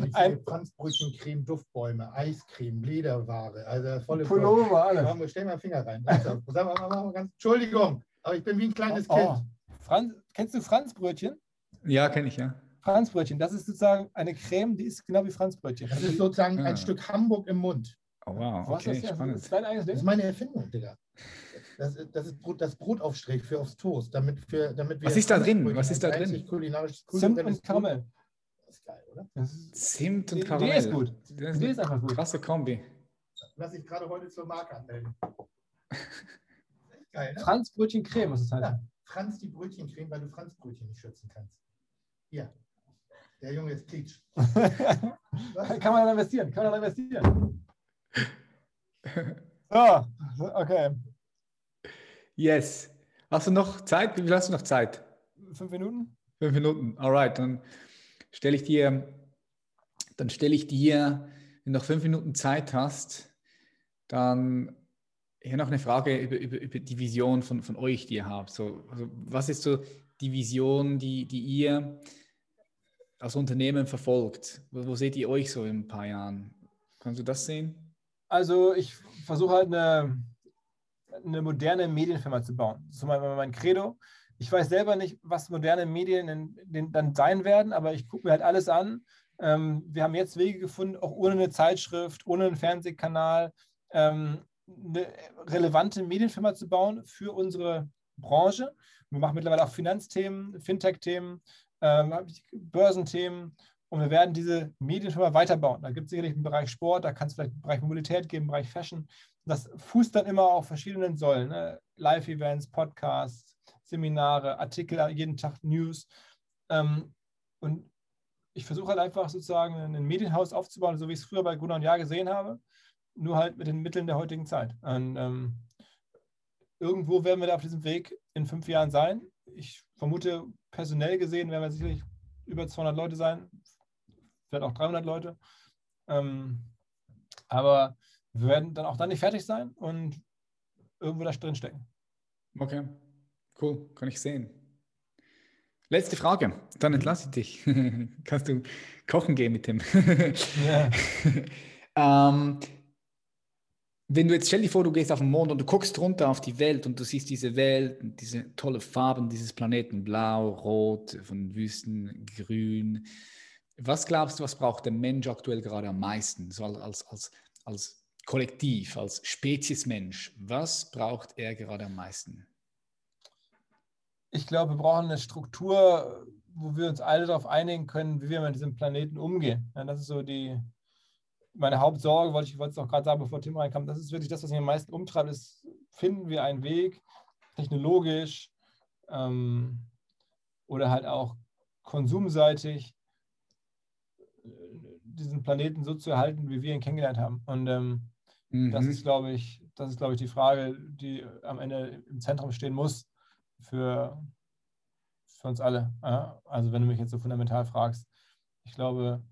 Ich Ein- Franzbrötchencreme, Duftbäume, Eiscreme, Lederware, also volle Pullover, alles. Komm, stell mal Finger rein. Also, sag mal, mach mal ganz, Entschuldigung, aber ich bin wie ein kleines Oh, Kind. Franz, kennst du Franzbrötchen? Ja, kenne ich, ja. Franzbrötchen, das ist sozusagen eine Creme, die ist genau wie Franzbrötchen. Das ist sozusagen Ah. ein Stück Hamburg im Mund. Oh, wow, Was okay, ist das? Das spannend. ist dein eigenes Das ist meine Erfindung, Digga. Das, ist- das ist Brot, das Brotaufstrich für aufs Toast, damit, für, damit wir. Was ist da drin? Was ist da drin? kulinarisches Zimt und Karamell. Das ist geil, oder? Das ist, Zimt und Die Karamell. ist gut. Das die ist ist einfach gut. krasse Kombi. Lass ich gerade heute zur Marke anmelden. Geil, ne? Franzbrötchen Creme, was es heißt. Ja, Franz die Brötchencreme, weil du Franzbrötchen nicht schützen kannst. Hier. Der Junge ist Peach. Kann man da investieren? Kann man da investieren? So, okay. Yes. Hast du noch Zeit? Wie viel hast du noch Zeit? Fünf Minuten? Fünf Minuten. Alright, dann stelle ich dir, dann stelle ich dir, wenn du noch fünf Minuten Zeit hast, dann hier noch eine Frage über, über, über die Vision von, von euch, die ihr habt. So, also was ist so die Vision, die, die ihr als Unternehmen verfolgt? Wo, wo seht ihr euch so in ein paar Jahren? Kannst du das sehen? Also ich versuche halt eine, eine moderne Medienfirma zu bauen. Das ist mein, mein Credo. Ich weiß selber nicht, was moderne Medien in, in, dann sein werden, aber ich gucke mir halt alles an. Ähm, wir haben jetzt Wege gefunden, auch ohne eine Zeitschrift, ohne einen Fernsehkanal, ähm, eine relevante Medienfirma zu bauen für unsere Branche. Wir machen mittlerweile auch Finanzthemen, Fintech-Themen, ähm, Börsenthemen und wir werden diese Medienfirma weiterbauen. Da gibt es sicherlich einen Bereich Sport, da kann es vielleicht einen Bereich Mobilität geben, einen Bereich Fashion. Das fußt dann immer auf verschiedenen Säulen. Ne? Live-Events, Podcasts, Seminare, Artikel, jeden Tag News. Ähm, und ich versuche halt einfach sozusagen ein Medienhaus aufzubauen, so wie ich es früher bei Gunnar und Jahr gesehen habe, nur halt mit den Mitteln der heutigen Zeit. Und ähm, irgendwo werden wir da auf diesem Weg in fünf Jahren sein. Ich vermute, personell gesehen werden wir sicherlich über 200 Leute sein, vielleicht auch 300 Leute. Ähm, aber wir werden dann auch dann nicht fertig sein und irgendwo da drin stecken. Okay, cool, kann ich sehen. Letzte Frage, dann entlasse ich dich. Kannst du kochen gehen mit dem? ja. ähm, wenn du jetzt stell dir vor, du gehst auf den Mond und du guckst runter auf die Welt und du siehst diese Welt, diese tolle Farben dieses Planeten, blau, rot, von Wüsten, grün, was glaubst du, was braucht der Mensch aktuell gerade am meisten, so als, als, als Kollektiv, als Spezies Mensch? Was braucht er gerade am meisten? Ich glaube, wir brauchen eine Struktur, wo wir uns alle darauf einigen können, wie wir mit diesem Planeten umgehen. Ja, das ist so die, meine Hauptsorge, wollte ich wollte es auch gerade sagen, bevor Tim reinkam, das ist wirklich das, was mich am meisten umtreibt, ist, finden wir einen Weg, technologisch ähm, oder halt auch konsumseitig, diesen Planeten so zu erhalten, wie wir ihn kennengelernt haben. Und ähm, mhm. das ist, glaube ich, das ist, glaube ich, die Frage, die am Ende im Zentrum stehen muss für, für uns alle. Also wenn du mich jetzt so fundamental fragst, ich glaube,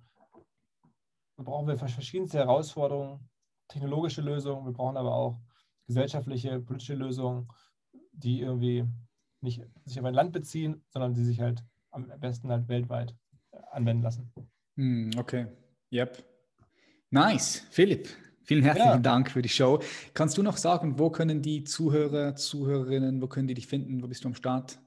brauchen wir verschiedenste Herausforderungen, technologische Lösungen, wir brauchen aber auch gesellschaftliche, politische Lösungen, die irgendwie nicht sich auf ein Land beziehen, sondern die sich halt am besten halt weltweit anwenden lassen. Hm, okay, yep. Nice, Philipp. Vielen herzlichen ja. Dank für die Show. Kannst du noch sagen, wo können die Zuhörer, Zuhörerinnen, wo können die dich finden? Wo bist du am Start?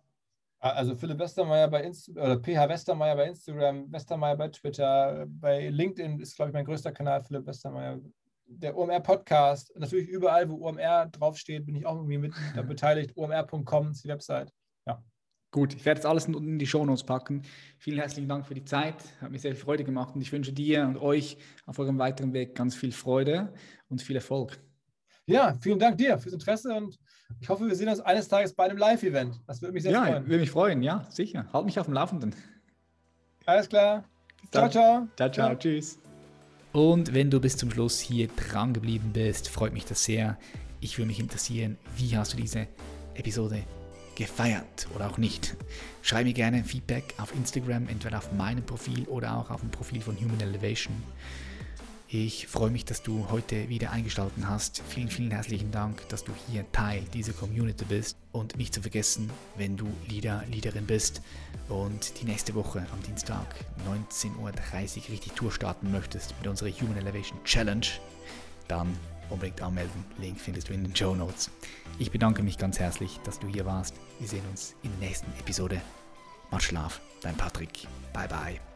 Also Philipp Westermeier bei Instagram, oder PH Westermeier bei Instagram, Westermeier bei Twitter, bei LinkedIn ist, glaube ich, mein größter Kanal, Philipp Westermeier. Der OMR-Podcast, natürlich überall, wo OMR draufsteht, bin ich auch irgendwie mit da beteiligt. OMR.com ist die Website. Ja. Gut, ich werde jetzt alles unten in die Shownotes packen. Vielen herzlichen Dank für die Zeit. Hat mir sehr viel Freude gemacht und ich wünsche dir und euch auf eurem weiteren Weg ganz viel Freude und viel Erfolg. Ja, vielen Dank dir fürs Interesse und ich hoffe, wir sehen uns eines Tages bei einem Live-Event. Das würde mich sehr ja, freuen. Ja, würde mich freuen, ja, sicher. Halt mich auf dem Laufenden. Alles klar. Ciao, ciao. Ciao, ciao. Tschüss. Und wenn du bis zum Schluss hier dran geblieben bist, freut mich das sehr. Ich würde mich interessieren, wie hast du diese Episode gefeiert oder auch nicht. Schreib mir gerne Feedback auf Instagram, entweder auf meinem Profil oder auch auf dem Profil von Human Elevation. Ich freue mich, dass du heute wieder eingeschaltet hast. Vielen, vielen herzlichen Dank, dass du hier Teil dieser Community bist. Und nicht zu vergessen, wenn du Leader, Leaderin bist und die nächste Woche am Dienstag 19.30 Uhr richtig Tour starten möchtest mit unserer Human Elevation Challenge, dann unbedingt anmelden. Link findest du in den Show Notes. Ich bedanke mich ganz herzlich, dass du hier warst. Wir sehen uns in der nächsten Episode. Mach Schlaf, dein Patrick. Bye bye.